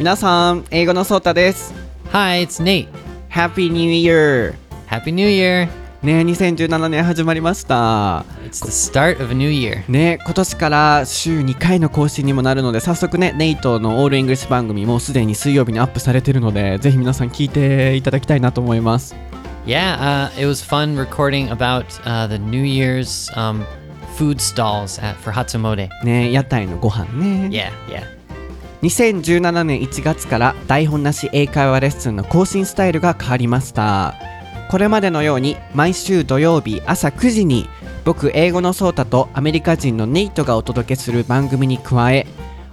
皆さん、英語のソータです。Hi, it's Nate. Happy New Year! Happy New Year. ね2017年始まりました。It's the start of a new year. ね今年から週2回の更新にもなるので、早速ね、ネイトのオールイングリッシュ番組もうすでに水曜日にアップされてるので、ぜひ皆さん聞いていただきたいなと思います。Yeah, uh, it was fun recording about uh, the New Year's um, food stalls at, for Hatsumode. ね屋台のご飯ね。Yeah, yeah. 2017年1月から台本なし英会話レッスンの更新スタイルが変わりました。これまでのように毎週土曜日朝9時に僕英語のソータとアメリカ人のネイトがお届けする番組に加え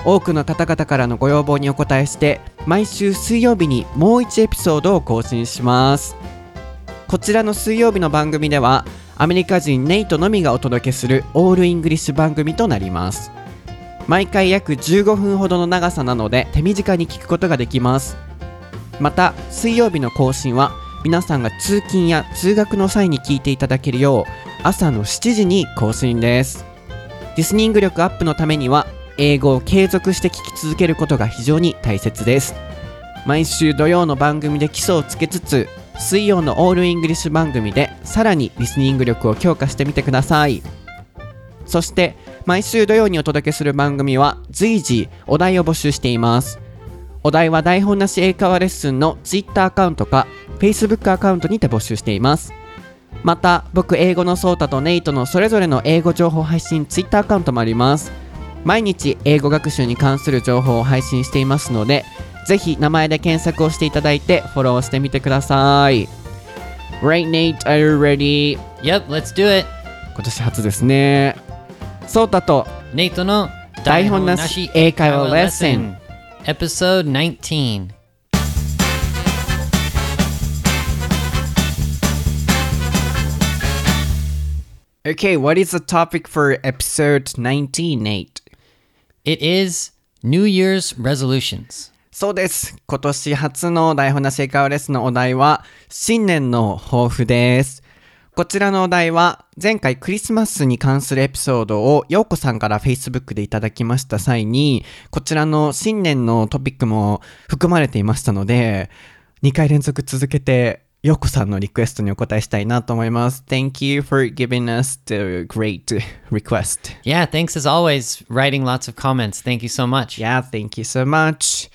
多くの方々からのご要望にお答えして毎週水曜日にもう1エピソードを更新します。こちらの水曜日の番組ではアメリカ人ネイトのみがお届けするオールイングリッシュ番組となります。毎回約15分ほどの長さなので手短に聞くことができます。また水曜日の更新は皆さんが通勤や通学の際に聞いていただけるよう朝の7時に更新です。リスニング力アップのためには英語を継続して聞き続けることが非常に大切です。毎週土曜の番組で基礎をつけつつ水曜のオールイングリッシュ番組でさらにリスニング力を強化してみてください。そして毎週土曜にお届けする番組は随時お題を募集しています。お題は台本なし英会話レッスンの Twitter アカウントか Facebook アカウントにて募集しています。また僕英語のソータとネイトのそれぞれの英語情報配信 Twitter アカウントもあります。毎日英語学習に関する情報を配信していますのでぜひ名前で検索をしていただいてフォローしてみてください。Right Nate, are you ready? Yep, let's do it. 今年初ですねソータと Nate の台本なし英会話レッスン Episode 19. Okay, what is the topic for episode 19, Nate? It is New Year's resolutions. そうです。今年初の台本なし英会話レッスンのお題は、新年の抱負です。こちらのお題は、前回クリスマスに関するエピソードを、ようこさんから Facebook でいただきました際に、こちらの新年のトピックも含まれていましたので、2回連続続けて、ようこさんのリクエストにお答えしたいなと思います。Thank you for giving us the great request. Yeah, thanks as always. Writing lots of comments. Thank you so much. Yeah, thank you so much.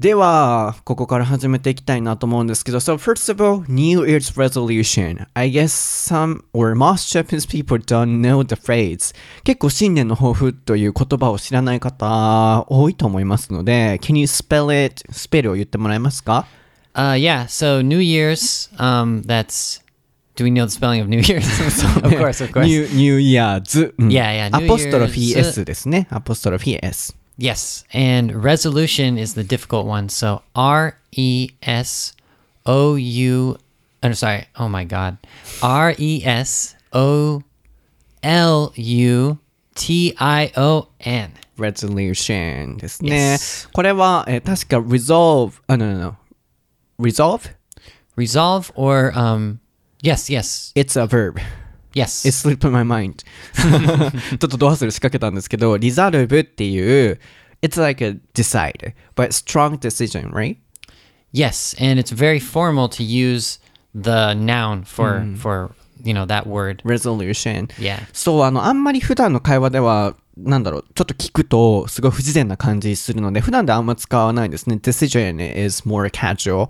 では、ここから始めていきたいなと思うんですけど、So first of all, New Year's resolution. I guess some or most Japanese people don't know the phrase. 結構新年の抱負という言葉を知らない方多いと思いますので、Can you spell it? スペルを言ってもらえますか Uh, yeah, so New Year's, um, that's. Do we know the spelling of New Year's? of course, of course. New, New Year's. うん Yeah, yeah, ア New ポストロフィー Year's S ですね。アポストロフィー S。Yes, and resolution is the difficult one. So R E S O U. I'm sorry. Oh my God. R E S O L U T I O N. resolution ですね。 Yes. これは、えー確か resolve, あ、no, no, no. resolve? Resolve or um. Yes, yes, It's a verb. yes. It slipped my mind. ちょっとド忘れ仕掛けたんですけど、resolve っていう、It's like a decide, but strong decision, right? yes, and it's very formal to use the noun for for you know that word. resolution. Yeah. そう、あの、あんまり普段の会話では、なんだろう、ちょっと聞くと、すごい不自然な感じするので、普段であんま使わないですね。decision is more casual.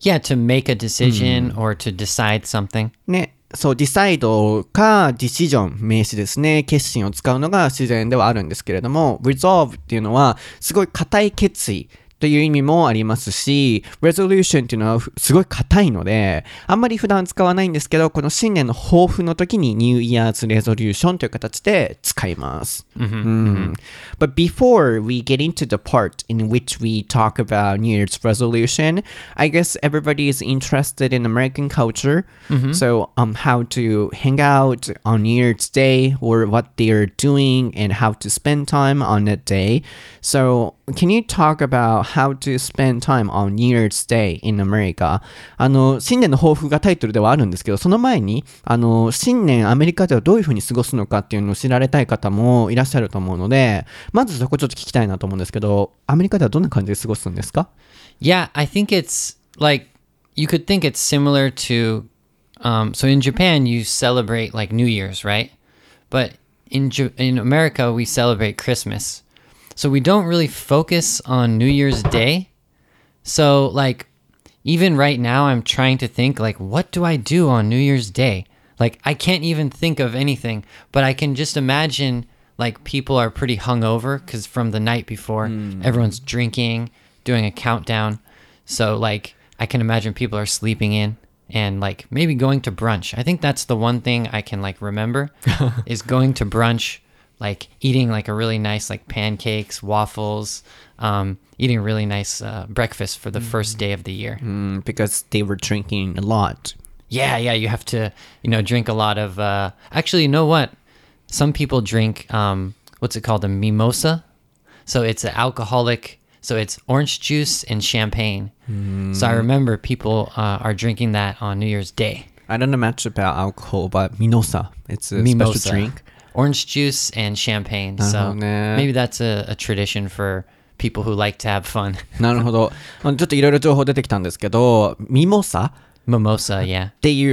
Yeah, to make a decision or to decide something. ね、 そう、decide かディシジョン名詞ですね。決心を使うのが自然ではあるんですけれども、resolve っていうのは、すごい固い決意という意味もありますし、resolution っていうのはふすごい硬いので、あんまり普段使わないんですけど、この新年の抱負の時に New Year's Resolution という形で使います。うん But before we get into the part in which we talk about New Year's resolution, I guess everybody is interested in American culture. So, um, how to hang out on New Year's Day or what they are doing and how to spend time on that day. So, can you talk about how to spend time on New Year's Day in America あの新年の抱負がタイトルではあるんですけどその前にあの新年アメリカではどういうふうに過ごすのかっていうのを知られたい方もいらっしゃると思うのでまずそこちょっと聞きたいなと思うんですけどアメリカではどんな感じで過ごすんですか Yeah, I think it's like you could think it's similar to. Um, so in Japan, you celebrate like New Year's, right? But in in America, we celebrate Christmas. So we don't really focus on New Year's Day. So like even right now, I'm trying to think like, what do I do on New Year's Day? Like I can't even think of anything, but I can just imagine like people are pretty hungover because from the night before, hmm. everyone's drinking, doing a countdown. So like I can imagine people are sleeping in and like maybe going to brunch. I think that's the one thing I can like remember is going to brunch, like eating like a really nice like pancakes, waffles, um, eating a really nice uh, breakfast for the first day of the year. Mm, because they were drinking a lot Yeah, yeah, you have to, you know, drink a lot of. Uh, actually, you know what? Some people drink um, what's it called, a mimosa. So it's an alcoholic. So it's orange juice and champagne. So I remember people uh, are drinking that on New Year's Day. I don't know much about alcohol but mimosa it's a Mimosa, special drink orange juice and champagne. So Oh, nah. maybe that's a, a tradition for people who like to have fun. なるほど。まあちょっといろいろ情報出てきたんですけど、ミモサ Mimosa, yeah. ってい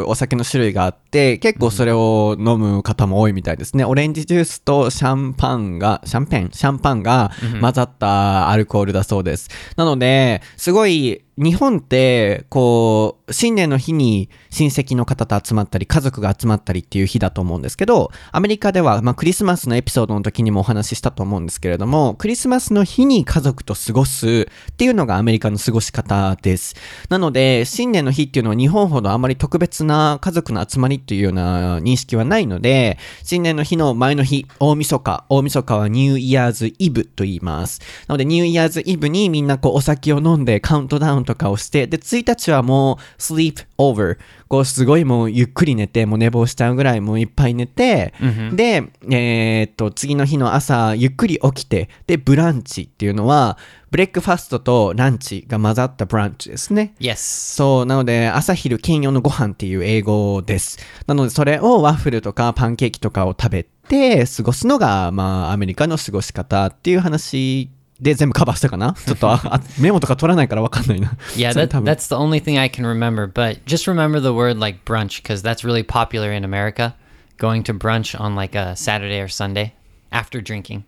うお酒の種類があって、 結構それを飲む方も多いみたいですね。オレンジジュースとシャンパンが、シャンペン？シャンパンが混ざったアルコールだそうです。なので、すごい、日本って、こう、新年の日に親戚の方と集まったり、家族が集まったりっていう日だと思うんですけど、アメリカでは、まあ、クリスマスのエピソードの時にもお話ししたと思うんですけれども、クリスマスの日に家族と過ごすっていうのがアメリカの過ごし方です。なので、新年の日っていうのは日本ほどあまり特別な家族の集まりっていうような認識はないので、新年の日の前の日、大晦日、大晦日はニューイヤーズイブと言います。なので、ニューイヤーズイブにみんなこうお酒を飲んでカウントダウンとかをして、で、1日はもう sleep over。こうすごいもうゆっくり寝て、もう寝坊しちゃうぐらいもういっぱい寝て、で、えーっと、次の日の朝ゆっくり起きて、で、ブランチっていうのは、ブレックファストとランチが混ざったブランチですね。Yes. そう、なので、朝昼兼用のご飯っていう英語です。なので、それをワッフルとかパンケーキとかを食べて過ごすのが、まあ、アメリカの過ごし方っていう話で全部カバーしたかなちょっとああメモとか取らないからわかんないな。Yeah, that, that's the only thing I can remember. But just remember the word like brunch because that's really popular in America. Going to brunch on like a Saturday or Sunday after drinking.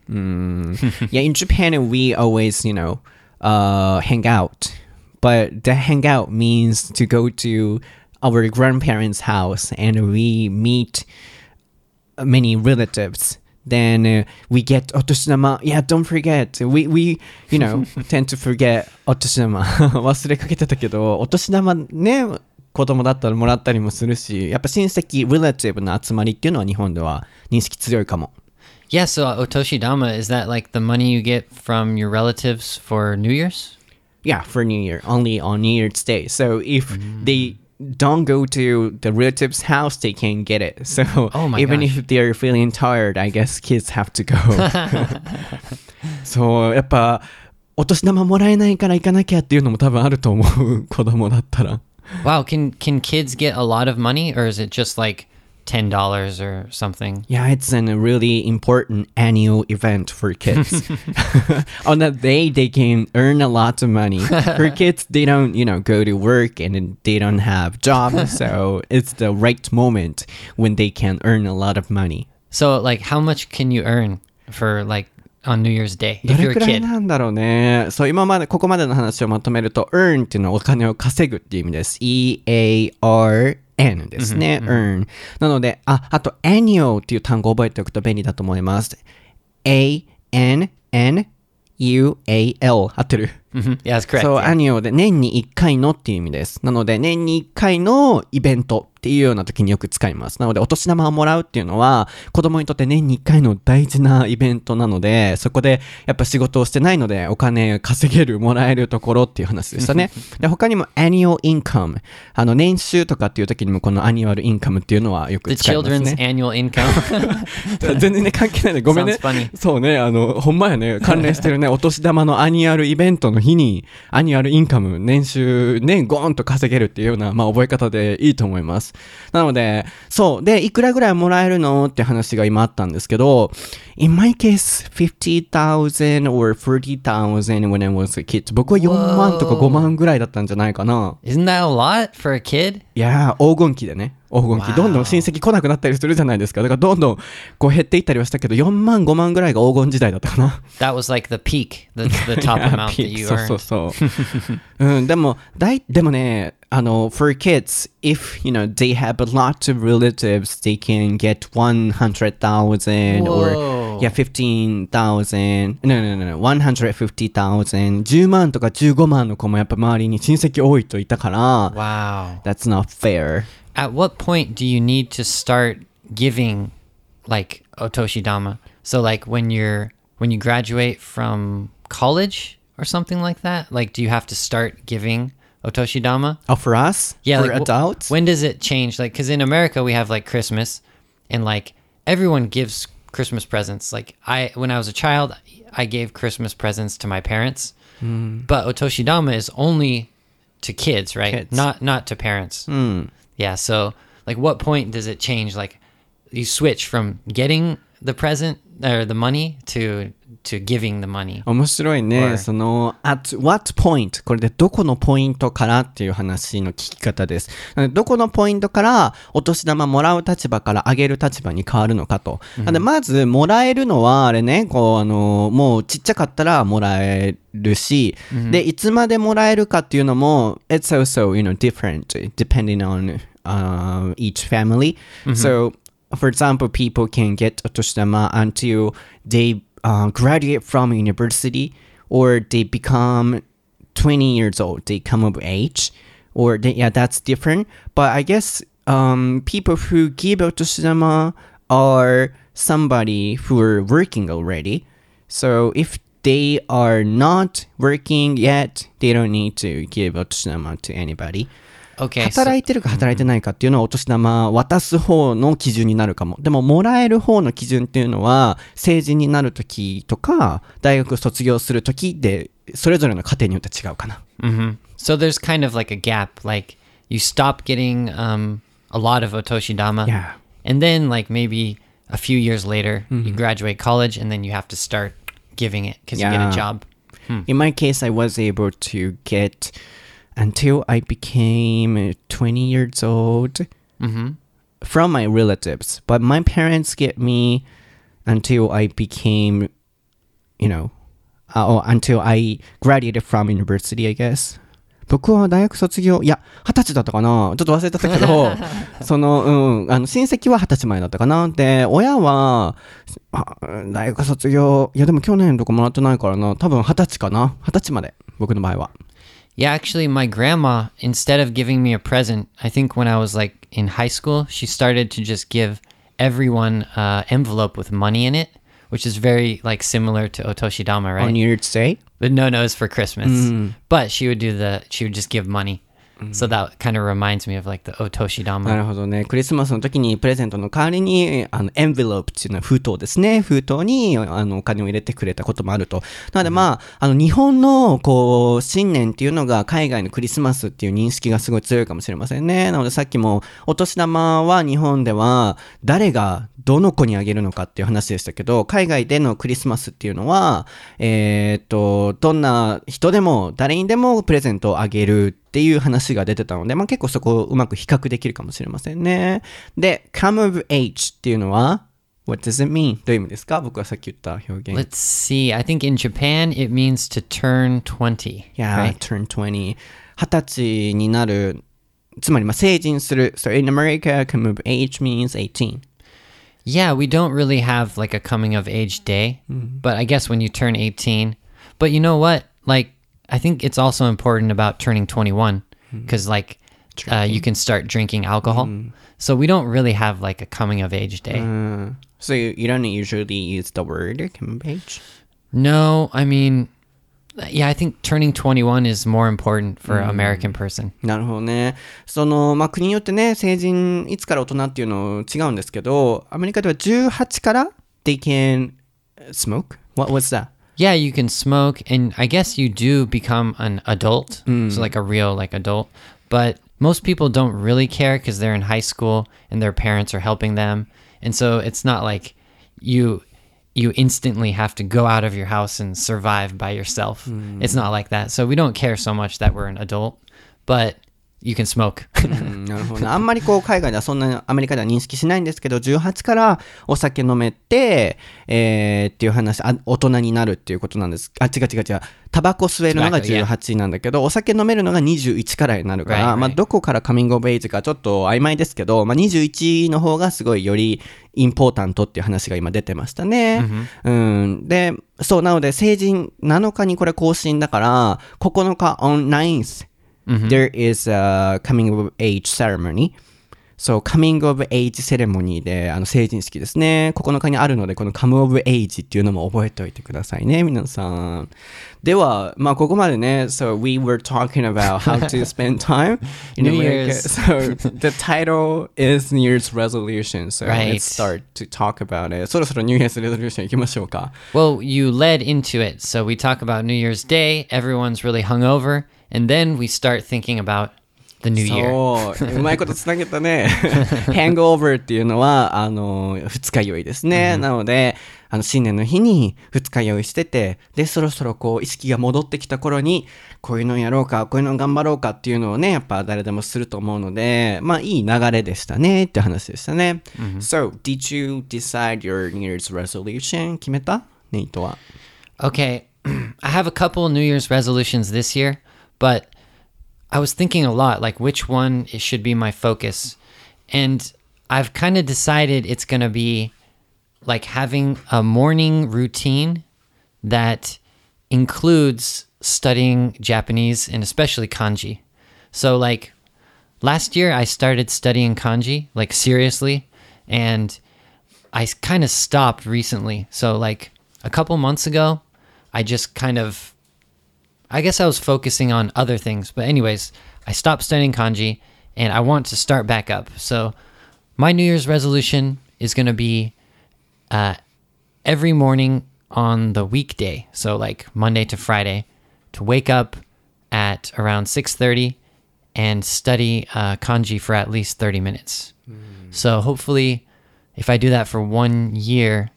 yeah, in Japan, we always, you know, uh, hang out. But the hangout means to go to our grandparents' house and we meet many relatives. Then uh, we get otoshinama. Yeah, don't forget. We, we you know, tend to forget otoshinama. 忘れかけてたけど、お年玉ね、子供だったらもらったりもするし、やっぱ親戚、relative の集まりっていうのは日本では認識強いかも。 Yeah, so uh, Otoshi Dama, is that like the money you get from your relatives for New Year's? Yeah, for New Year, only on New Year's Day. So if they don't go to the relative's house, they can get it. So Oh my even gosh. if they're feeling tired, I guess kids have to go. そう、やっぱ、お年玉もらえないから行かなきゃっていうのも多分あると思う、子供だったら。 Wow, can can kids get a lot of money or is it just like $10 or something? Yeah, it's a really important annual event for kids. On that day, they can earn a lot of money. For kids, they don't, you know, go to work and they don't have jobs, so it's the right moment when they can earn a lot of money. So like how much can you earn for like on New Year's Day ど if れ you're く a らい kid? なんだろうね。そう、今まで、ここまでの話をまとめると、earn っていうのはお金を稼ぐっていう意味です。E-A-R-N ですね。earn。なので、あ、あと annual っていう単語を覚えておくと便利だと思います。A-N-N-U-A-L 合ってる？Mhm. Yeah, that's correct. そう、yeah. アニオで年に1回のっていう意味です。なので、年に1回のイベントっていうような時によく使います。なので、お年玉をもらうっていうのは、子供にとって年に1回の大事なイベントなので、そこでやっぱ仕事をしてないので、お金稼げる、もらえるところっていう話でしたね。で、他にも annual income。あの、年収とかっていう時にもこの annual income っていうのはよく The 使います children's ね。annual income? 全然ね、関係ないね。ごめんね。そうね、あの、ほんまやね、関連してるね、お年玉の annual event の日に annual income、年収、年ゴーンと稼げるっていうような、まあ覚え方でいいと思います。なので、そう。で、いくらぐらいもらえるのって話が今あったんですけど、in my case, 50,000 or 40,000 when I was a kid. 僕は4万とか5万ぐらいだったんじゃないかな。Isn't that a lot for a kid? いやー、黄金期でね。黄金期。どんどん親戚来なくなったりするじゃないですか。だからどんどんこう減っていったりはしたけど、4万、5万ぐらいが黄金時代だったかな。That was like the peak, the, the top amount that you そうそう earned. そう。うん、でも、だい、でもね、あの、for kids, if, you know, they have a lot of relatives, they can get 100,000 or, Whoa. yeah, 15,000, no, no, no, no, 150,000, 10万とか15万の子もやっぱ周りに親戚多いといたから、 Wow. that's not fair. At what point do you need to start giving like otoshidama? So like when you're when you graduate from college or something like that? Like do you have to start giving otoshidama? Oh, for us? Yeah, for like, wh- adults? When does it change? Like, because in America we have like Christmas, and like everyone gives Christmas presents. Like I, when I was a child, I gave Christmas presents to my parents, hmm. but otoshidama is only to kids, right? Kids. Not not to parents. Hmm. Yeah. So, like, what point does it change? Like, you switch from getting the present or the money to to giving the money. 面白いね。その、at what point? これでどこのポイントからっていう話の聞き方です。どこのポイントからお年玉もらう立場からあげる立場に変わるのかと。なので、まず、もらえるのは、あれね、こう、あの、もうちっちゃかったらもらえるし、で、いつまでもらえるかっていうのも、it's also, you know, different depending on、uh, each family. So, for example, people can get Otoshitama until they uh, graduate from university or they become 20 years old, they come of age, or they, yeah, that's different. But I guess um, people who give Otoshitama are somebody who are working already. So if they are not working yet, they don't need to give Otoshitama to anybody. 働いてるか働いてないかっていうのはお年玉渡す方の基準になるかも。でも、もらえる方の基準っていうのは、成人になるときとか、大学卒業するときで、それぞれの家庭によって違うかな。hmm So there's kind of like a gap. Like you stop getting um, a lot of otoshidama, Yeah. and then like maybe a few years later, you graduate college, and then you have to start giving it because you get Yeah. a job. In my case, I was able to get until I became 20 years old from my relatives. But my parents get me until I became, you know, uh, or until I graduated from university, I guess. 僕は大学卒業、いや、二十歳だったかなちょっと忘れてたけど、その、うん、あの、親戚は二十歳前だったかなで、親は、あ大学卒業、いやでも去年とかもらってないからな、多分二十歳かな二十歳まで、僕の場合は。Yeah, actually, my grandma, instead of giving me a present, I think when I was like in high school, she started to just give everyone uh, envelope with money in it, which is very like similar to otoshidama, right? On New Year's Day? But no, no, it's for Christmas. But she would do the, she would just give money. So that kind of reminds me of like the な otoshidama. るほどね。クリスマスの時にプレゼントの代わりに、あの、エンベロープっていうのは封筒ですね。封筒に、あの、お金を入れてくれたこともあると。なのでまあ、あの、日本の、こう、新年っていうのが海外のクリスマスっていう認識がすごい強いかもしれませんね。なのでさっきも、お年玉は日本では、誰がどの子にあげるのかっていう話でしたけど、海外でのクリスマスっていうのは、えーっと、どんな人でも、誰にでもプレゼントをあげるっていう話が出てたので、まあ結構そこをうまく比較できるかもしれませんね。で、come of age っていうのは、what does it mean? どういう意味ですか？僕がさっき言った表現。Let's see. I think in Japan it means to turn 20. Yeah, right? turn 20. 二十歳になる。つまり、まあ、成人する。So in America, come of age means 18. Yeah, we don't really have like a coming of age day, but I guess when you turn 18. But you know what? Like, I think it's also important about turning 21 because, like, uh, you can start drinking alcohol. So we don't really have like a coming of age day. Uh, so you, you don't usually use the word come of age? No, I mean, yeah, I think turning 21 is more important for an American person. なるほどね。その、まあ、国によってね、成人、いつから大人っていうの違うんですけど、アメリカでは18から they can smoke? What was that? Yeah, you can smoke, and I guess you do become an adult, so like a real like adult. But most people don't really care because they're in high school and their parents are helping them, and so it's not like you you instantly have to go out of your house and survive by yourself. Hmm. It's not like that. So we don't care so much that we're an adult, but you can smoke. うんなるほどね。あんまりこう海外ではそんなにアメリカでは認識しないんですけど、18からお酒飲めて、えー、っていう話、あ大人になるっていうことなんです。あ、違う違う違う。タバコ吸えるのが Tobacco, yeah. 18なんだけど、お酒飲めるのが21からになるから.まあどこからカミングオブエイジかちょっと曖昧ですけど、まあ21の方がすごいよりインポータントっていう話が今出てましたね。うん。で、そう、なので成人7日にこれ更新だから、9日 on 9th、there is a coming of age ceremony. そう、coming of age セレモニーで、あの、成人式ですね。9日にあるので、この come of age っていうのも覚えておいてくださいね、皆さん。では、まあ、ここまでね、so we were talking about how to spend time in New America. Year's. So, the title is New Year's resolution. So, Right. let's start to talk about it. そろそろ New Year's resolution 行きましょうか。 Well, you led into it. So we talk about New Year's Day, everyone's really hungover, And then we start thinking about the new year. そう、うまいことつなげたね。hangover っていうのは、あの、二日酔いですね。なので、あの、新年の日に二日酔いしてて、で、そろそろこう、意識が戻ってきた頃に、こういうのやろうか、こういうの頑張ろうかっていうのをね、やっぱ誰でもすると思うので、まあ、いい流れでしたねって話でしたね。So, did you decide your New Year's resolution? 決めた？ネイトは。Okay, I have a couple New Year's resolutions this year, but I was thinking a lot like which one should be my focus. And I've kind of decided it's going to be like having a morning routine that includes studying Japanese and especially kanji. So like last year I started studying kanji like seriously and I kind of stopped recently. So like a couple months ago, I just kind of I guess I was focusing on other things. But anyways, I stopped studying kanji and I want to start back up. So my New Year's resolution is going to be uh, every morning on the weekday, so like Monday to Friday, to wake up at around 6:30 and study uh, kanji for at least 30 minutes. So hopefully, if I do that for one year,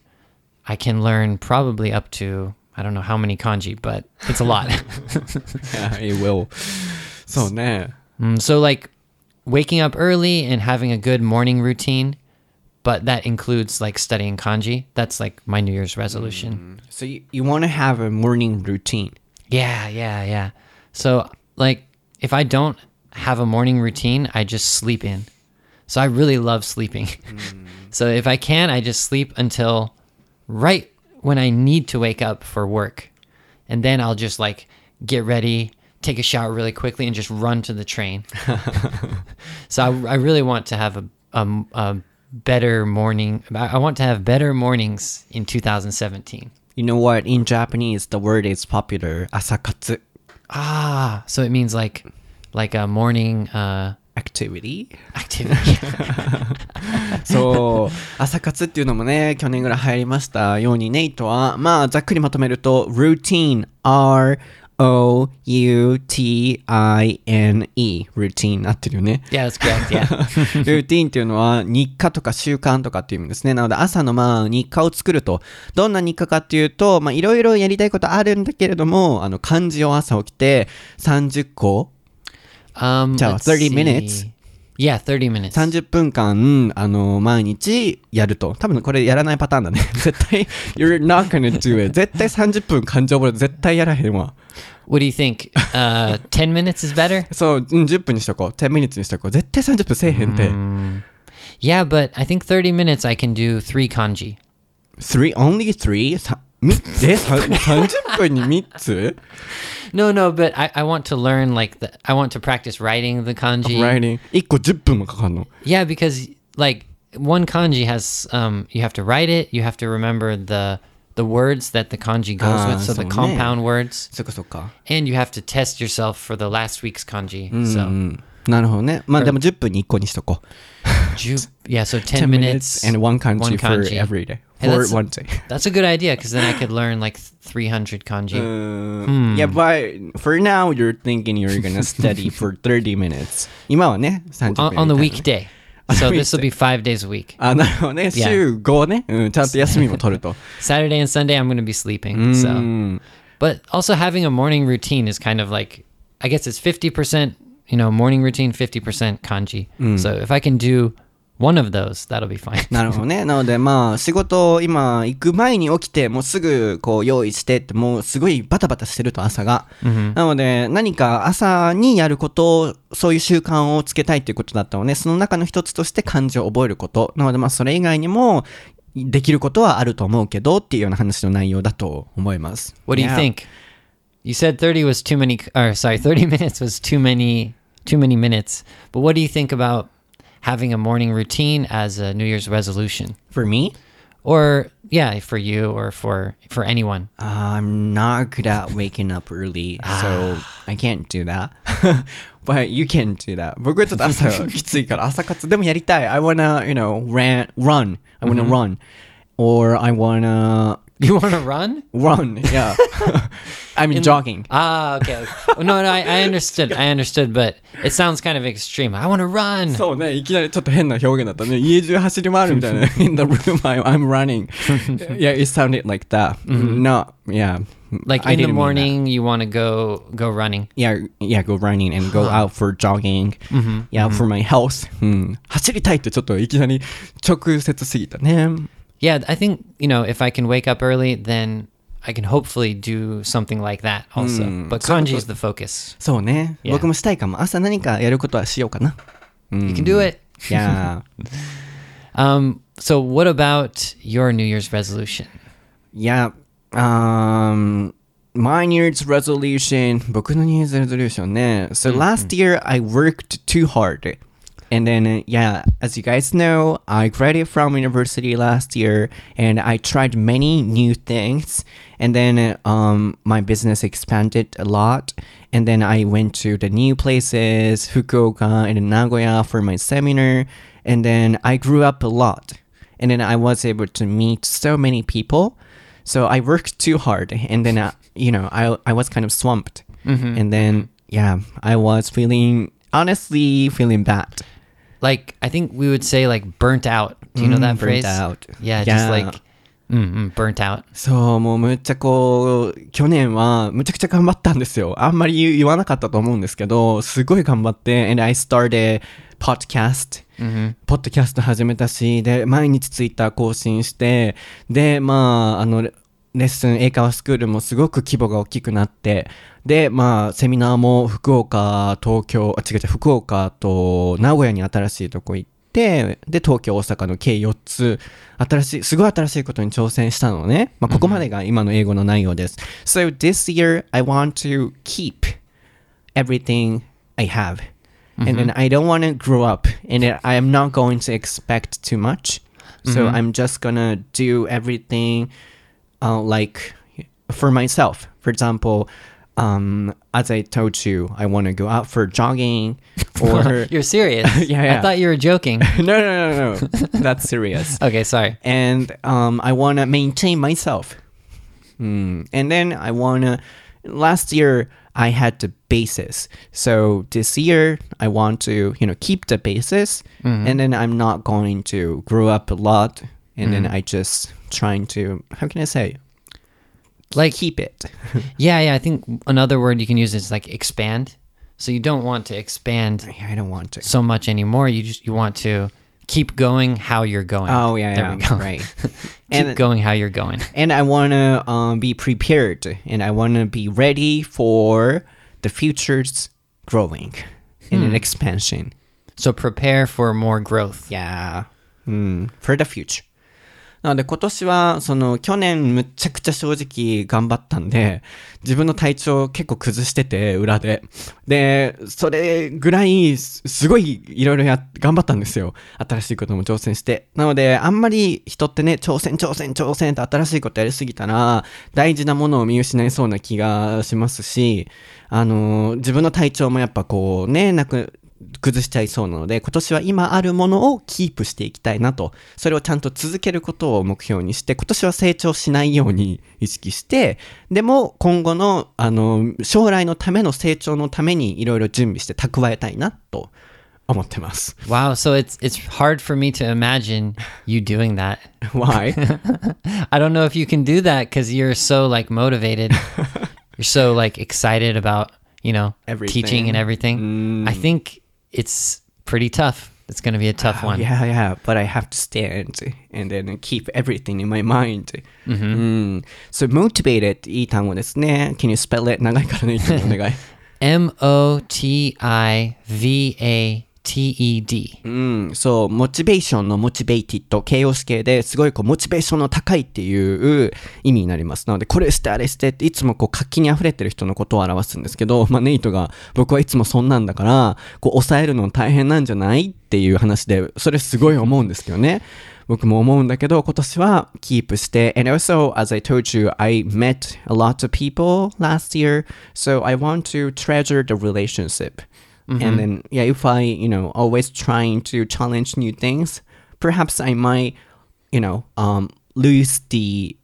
I can learn probably up to I don't know how many kanji, but it's a lot. yeah, it will. So nah. Mm, so like waking up early and having a good morning routine, but that includes like studying kanji. That's like my New Year's resolution. Mm. So you, you want to have a morning routine. Yeah, yeah, yeah. So like if I don't have a morning routine, I just sleep in. So I really love sleeping. Mm. so if I can, I just sleep until right when I need to wake up for work. And then I'll just like get ready, take a shower really quickly and just run to the train. so I, I really want to have a, a, a better morning. I want to have better mornings in 2017. You know what? In Japanese, the word is popular. asakatsu. Ah, so it means like like a morning uh activity. activity. そう。朝活っていうのもね、去年ぐらい流行りましたように、ネイトは、まあ、ざっくりまとめると、routine, r, o, u, t, i, n, e, routine なってるよね。yeah, that's correct. Yeah. ルーティンっていうのは日課とか習慣とかっていう意味ですね。なので朝のまあ日課を作ると。どんな日課かっていうと、まあいろいろやりたいことあるんだけれども、あの漢字を朝起きて30個 Um, So, let's 30 see. minutes? Yeah, 30 minutes. 30分間、あの、毎日やると。多分これやらないパターンだね。絶対、you're not gonna do it. 絶対30分漢字覚える。絶対やらへんわ。What do you think? Uh 10 minutes is better? そう、うん10分にしとこう。10 minutes にしとこう。絶対30分せえへんて。Yeah, but I think 30 minutes I can do 3 kanji. three, only three? さみえ、さ30分に3つ No, no, but I, I want to learn like the I want to practice writing the kanji. writing 1個10分もかかんの Yeah, because like one kanji has um you have to write it, you have to remember the the words that the kanji goes Ah, with, so the そうね。 compound words, そっかそっか and you have to test yourself for the last week's kanji. う So んなるほどねまあでも10分に1個にしとこう ju- yeah, so 10, 10 minutes minutes and one kanji, one for kanji. every day Hey, for that's- one day. That's a good idea because then I could learn like 300 kanji. Uh, Yeah, but for now you're thinking you're gonna study for 30 minutes. 今はね、30 on, 分 on the み weekday. So this will be five days a week. あ、なるほどね。週5ね、うん。ちゃんと休みも取ると。 Saturday and Sunday, I'm going to be sleeping. So, うん。 but also having a morning routine is kind of like, I guess it's 50%, you know, morning routine, 50% kanji. So if I can do one of those, that'll be fine. なるほどね。なのでまあ仕事今行く前に起きてもうすぐこう用意してってもうすごいバタバタしてると朝が。なので何か朝にやることをそういう習慣をつけたいっていうことだったのでその中の一つとして漢字を覚えること。なのでまあそれ以外にもできることはあると思うけどっていうような話の内容だと思います。What do you think? You said 30 was too many, or sorry, 30 minutes was too many, too many minutes. But what do you think about having a morning routine as a New Year's resolution? For me? Or yeah, for you or for for anyone. I'm not good at waking up early, so I can't do that. But you can do that. 僕はちょっと朝きついから朝活でもやりたい。I wanna, you know, ran, run. I wanna run. Or I wanna You want to run? run. Yeah. I'm jogging. Ah, okay. Oh, no, no, I, I understood. I understood, but it sounds kind of extreme. I want to run. そうね、いきなりちょっと変な表現だったね。家中走り回るみたいな。In the room, I, I'm running. yeah, it sounded like that. No, yeah. like I in the didn't mean that. morning, you want to go go running. Yeah, yeah, go running and go out for jogging. Yeah, for my health. うん。走りたいってちょっといきなり直接すぎたね。 Yeah, I think you know if I can wake up early, then I can hopefully do something like that also. but kanji is the focus. そうね。 Yeah. 僕もしたいかも。朝何かやることはしようかな。 You can do it. Yeah. Um. So, what about your New Year's resolution? yeah. Um, my New Year's resolution. 僕の New Year's resolution ね。So last year I worked too hard. And then, uh, yeah, as you guys know, I graduated from university last year and I tried many new things. And then, uh, um, my business expanded a lot. And then I went to the new places, Fukuoka and Nagoya for my seminar. And then I grew up a lot. And then I was able to meet so many people. So I worked too hard. And then, uh, you know, I, I was kind of swamped. And then, yeah, I was feeling, honestly, feeling bad. Like, I think we would say like burnt out. Do you know that Mm, burnt phrase? out. Yeah, just Yeah. like mm, mm, burnt out. そう、もうむっちゃこう、去年はむちゃくちゃ頑張ったんですよ。あんまり言わなかったと思うんですけど、すごい頑張って、and I started podcast. ポッドキャスト始めたし、で、毎日ツイッター更新して、で、まあ、あの、レレッスン、英会話スクールもすごく規模が大きくなって、で、まあ、セミナーも福岡、東京、あ、違う違う、福岡と名古屋に新しいとこ行って、で、東京、大阪の計4つ、新しい、すごい新しいことに挑戦したのね。まあ、ここまでが今の英語の内容です。So, this year, I want to keep everything I have. And then I don't want to grow up and I am not going to expect too much. So I'm just gonna do everything uh, like for myself. For example, um, as I told you, I want to go out for jogging or You're serious? Yeah, yeah. I thought you were joking. no, no, no, no, that's serious. okay, sorry. and um, I want to maintain myself. Mm. And then I want to. Last year I had the basis, so this year I want to you know keep the basis, and then I'm not going to grow up a lot, and then I just trying to how can I say Like keep it. Yeah, yeah. I think another word you can use is like expand. So you don't want to expand I don't want to. so much anymore. You just you want to keep going how you're going. Oh yeah, there yeah, we go. right. keep and going how you're going. and I want to um, be prepared and I want to be ready for the future's growing and an expansion. So prepare for more growth. Yeah. For the future. なので今年は、その去年むちゃくちゃ正直頑張ったんで、自分の体調結構崩してて、裏で。で、それぐらい、すごいいろいろや、頑張ったんですよ。新しいことも挑戦して。なので、あんまり人ってね、挑戦挑戦挑戦って新しいことやりすぎたら、大事なものを見失いそうな気がしますし、あの、自分の体調もやっぱこうね、なく、崩しちゃいそうなので、今年は今あるものをキープしていきたいなと、それをちゃんと続けることを目標にして、今年は成長しないように意識して、でも今後の、あの、将来のための成長のためにいろいろ準備して蓄えたいなと思ってます。Wow, so it's it's hard for me to imagine you doing that. Why? I don't know if you can do that cuz you're so like motivated. you're so like excited about, you know, teaching and everything. I think it's pretty tough. It's going to be a tough one. Yeah, yeah, but I have to stand and then keep everything in my mind. うん。So, motivated いい単語ですね。Can you spell it? 長いからね、いつもお願い。 M O T I V A T E D. うん、そう、モチベーションのモチベイティッド、形容詞形ですごいこう、モチベーションの高いっていう意味になります。なので、これしてあれしてって、いつもこう、活気に溢れてる人のことを表すんですけど、まあ、ネイトが、僕はいつもそんなんだから、こう、抑えるの大変なんじゃないっていう話で、それすごい思うんですけどね。僕も思うんだけど、今年はキープして、and also, as I told you, I met a lot of people last year, so I want to treasure the relationship. And then, yeah, if I, you know, always trying to challenge new things, perhaps I might, you know, um, lose the,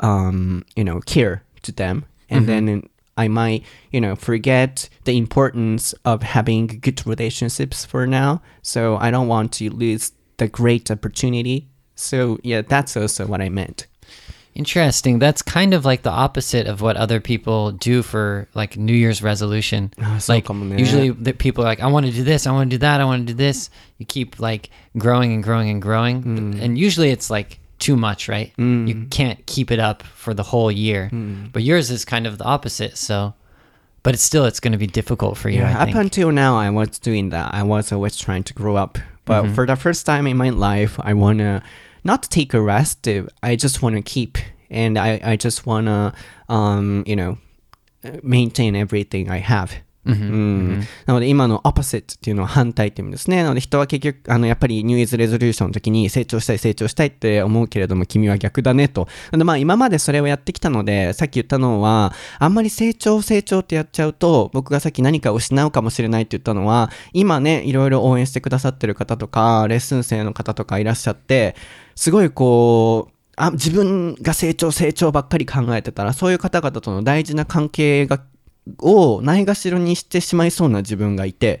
um, you know, care to them. And then I might, you know, forget the importance of having good relationships for now. So I don't want to lose the great opportunity. So yeah, that's also what I meant. Interesting. That's kind of like the opposite of what other people do for like New Year's resolution. so like common, yeah. usually the people are like, I want to do this, I want to do that, I want to do this. You keep like growing and growing and growing, Hmm. and usually it's like too much, right? You can't keep it up for the whole year. Hmm. But yours is kind of the opposite. So, but it's still it's going to be difficult for you. Yeah, up until now, I was doing that. I was always trying to grow up. But for the first time in my life, I want to not take a rest. I just want to keep. And I, I just want to, um, you know, maintain everything I have. うんなので今の opposite っていうのは反対っていう意味ですね。なので人は結局、あの、やっぱりニューイズレゾリューションの時に成長したい成長したいって思うけれども君は逆だねと。なのでまあ今までそれをやってきたので、さっき言ったのは、あんまり成長成長ってやっちゃうと、僕がさっき何かを失うかもしれないって言ったのは、今ね、いろいろ応援してくださってる方とか、レッスン生の方とかいらっしゃって、すごいこう、あ自分が成長成長ばっかり考えてたらそういう方々との大事な関係がをないがしろにしてしまいそうな自分がいて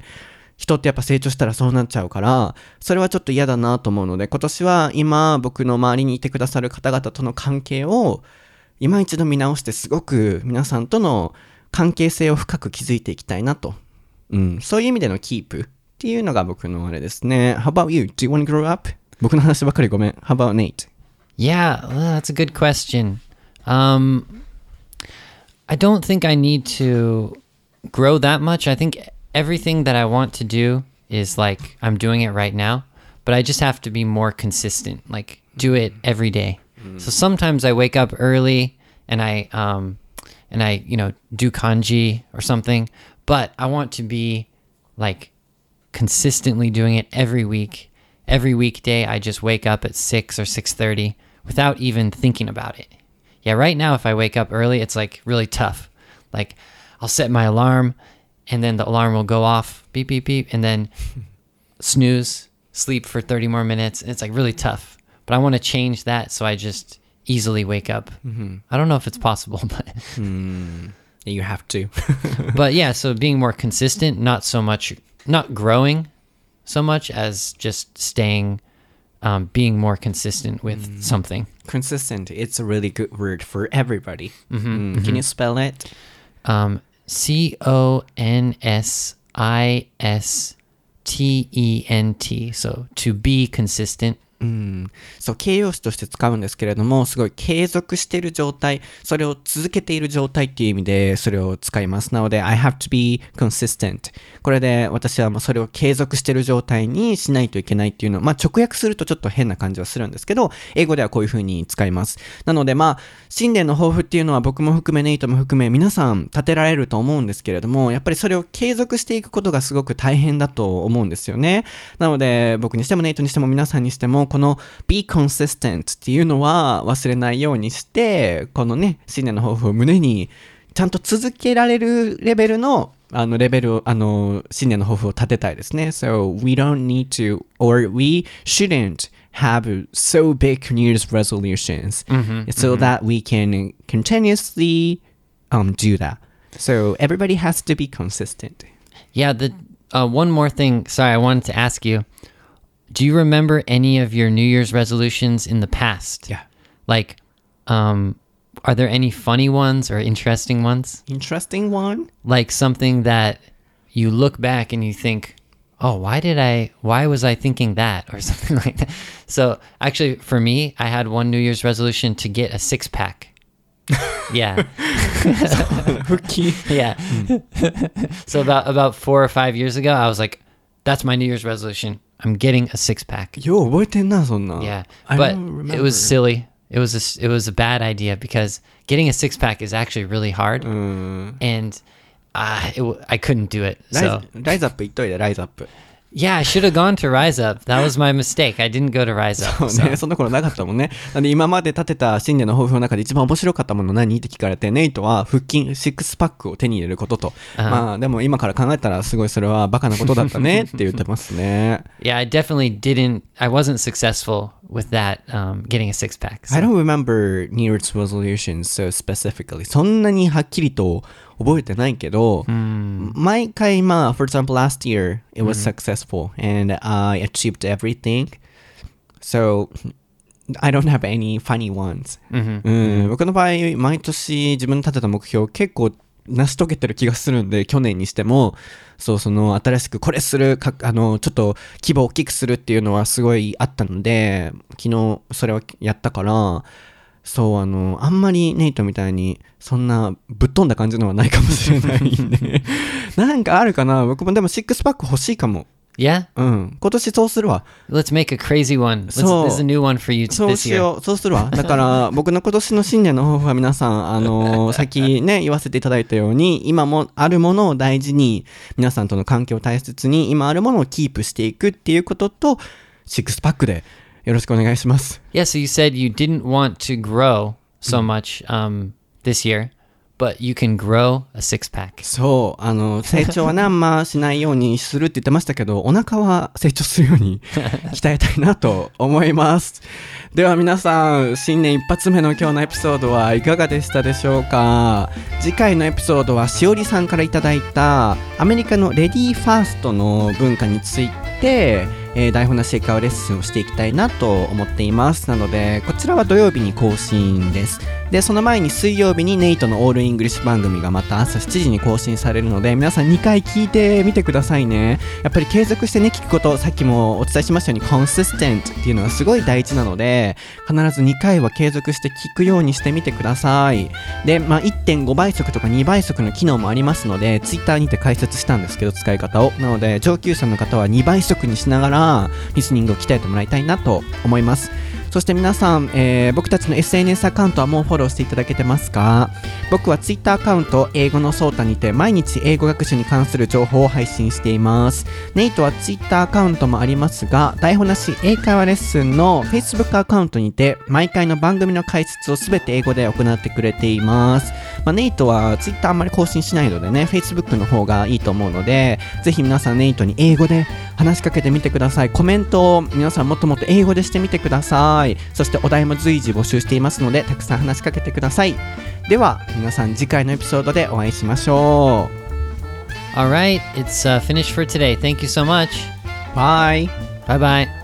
人ってやっぱ成長したらそうなっちゃうからそれはちょっと嫌だなと思うので今年は今僕の周りにいてくださる方々との関係を今一度見直してすごく皆さんとの関係性を深く築いていきたいなと、うん、そういう意味でのキープっていうのが僕のあれですね How about you? Do you want to grow up? 僕の話ばっかりごめん How about Nate? Yeah, well, that's a good question. Um, I don't think I need to grow that much. I think everything that I want to do is like I'm doing it right now, but I just have to be more consistent. Like do it every day. So sometimes I wake up early and I um and I, you know, do kanji or something, but I want to be like consistently doing it every week. Every weekday I just wake up at 6 or 6:30 without even thinking about it. Yeah, right now if I wake up early, it's like really tough. Like I'll set my alarm and then the alarm will go off, beep beep beep, and then snooze, sleep for 30 more minutes. And it's like really tough. But I want to change that so I just easily wake up. Mm-hmm. I don't know if it's possible, but hmm. You have to but yeah, so being more consistent, not so much, not growing so much as just staying, um, being more consistent with something. Consistent, it's a really good word for everybody. Mm, Can you spell it? Um, C O N S I S T E N T. So to be consistent. うん、そう形容詞として使うんですけれどもすごい継続している状態それを続けている状態っていう意味でそれを使います。なので I have to be consistent これで私はもうそれを継続している状態にしないといけないっていうのをまあ直訳するとちょっと変な感じはするんですけど英語ではこういう風に使います。なのでまあ新年の抱負っていうのは僕も含めネイトも含め皆さん立てられると思うんですけれどもやっぱりそれを継続していくことがすごく大変だと思うんですよね。なので僕にしてもネイトにしても皆さんにしてもこの be consistent っていうのは忘れないようにしてこのね新年の抱負を胸に ちゃんと続けられるレベルのあのレベルを、あの、新年の抱負を立てたいですね。So we don't need to, or we shouldn't have so big New Year's resolutions so that we can continuously um, do that. So everybody has to be consistent. Yeah, the uh, one more thing. Sorry, I wanted to ask you. Do you remember any of your New Year's resolutions in the past? Yeah. Like, um, are there any funny ones or interesting ones? Interesting one. Like something that you look back and you think, "Oh, why did I? Why was I thinking that?" or something like that. So, actually, for me, I had one New Year's resolution to get a six pack. yeah. yeah. so about about four or five years ago, I was like, "That's my New Year's resolution. I'm getting a six pack." よう覚えてんな、そんな。 Yeah, I but don't it was remember. silly. It was a, s- it was a bad idea because getting a six pack is actually really hard, and uh, it, w- I couldn't do it. ライ So ズライズアップ言っといて、ライズアップ。 Yeah, I should have gone to Rise Up. That was my mistake. I didn't go to Rise そ Up. う so- ね、そんな頃なかったもんね。なんで今まで立てた新年の抱負の中で一番面白かったもの何って聞かれて、ネイトは腹筋、シックスパックを手に入れることと。まあでも今から考えたらすごいそれはバカなことだったねって言ってますね。Yeah, I definitely didn't. I wasn't successful with that. Um, getting a six pack. I don't remember New Year's resolutions so specifically. そんなにはっきりと覚えてないけど、毎回まあ、for example last year it was successful and I achieved everything. So I don't have any funny ones. うん、僕の場合、毎年自分の立てた目標結構成し遂げてる気がするんで、去年にしても、そう、その新しくこれする、かあの、ちょっと規模を大きくするっていうのはすごいあったので、昨日それをやったから、そう、あの、あんまりネイトみたいに、そんなぶっ飛んだ感じのはないかもしれないんで。なんかあるかな？僕もでもシックスパック欲しいかも。Yeah, うん。今年そうするわ。let's make a crazy one. Let's, this is a new one for you そうし.よう。そうするわ。だから、僕の今年の新年の抱負は皆さん、あのー、さっきね、言わせていただいたように、今もあるものを大事に、皆さんとの関係を大切に、今あるものをキープしていくっていうことと、シックスパックでよろしくお願いします。Yeah, so you said you didn't want to grow so much um, this year, but you can grow a six pack. そう、あの、成長はね、あんましないようにするって言ってましたけど、お腹は成長するように 鍛えたいなと思います。では皆さん、新年一発目の今日のエピソードはいかがでしたでしょうか？次回のエピソードはしおりさんからいただいたアメリカのレディーファーストの文化について、えー台本なし英会話レッスンをしていきたいなと思っています。なので、こちらは土曜日に更新です。で、その前に水曜日にネイトの All English 番組がまた朝7時に更新されるので、皆さん2回聞いてみてくださいね。やっぱり継続してね、聞くこと、さっきもお伝えしましたように、consistent っていうのがすごい大事なので、必ず2回は継続して聞くようにしてみてください。で、まあ、1.5倍速とか2倍速の機能もありますので、Twitter にて解説したんですけど、使い方を。なので、上級者の方は2倍速にしながら、リスニングを鍛えてもらいたいなと思います。そして皆さん、えー僕たちの SNS アカウントはもうフォローしていただけてますか僕は Twitter アカウント、英語のソータにて毎日英語学習に関する情報を配信しています。ネイトは Twitter アカウントもありますが、台本なし英会話レッスンの Facebook アカウントにて毎回の番組の解説をすべて英語で行ってくれています。まあ、ネイトは Twitter あんまり更新しないのでね、Facebook の方がいいと思うので、ぜひ皆さんネイトに英語で話しかけてみてください。コメントを皆さんもっともっと英語でしてみてください。そしてお題も随時募集していますので、たくさん話しかけてください。では、皆さん次回のエピソードでお会いしましょ All right, it's uh, finished for today. Thank you so much. う。バイ。Bye bye.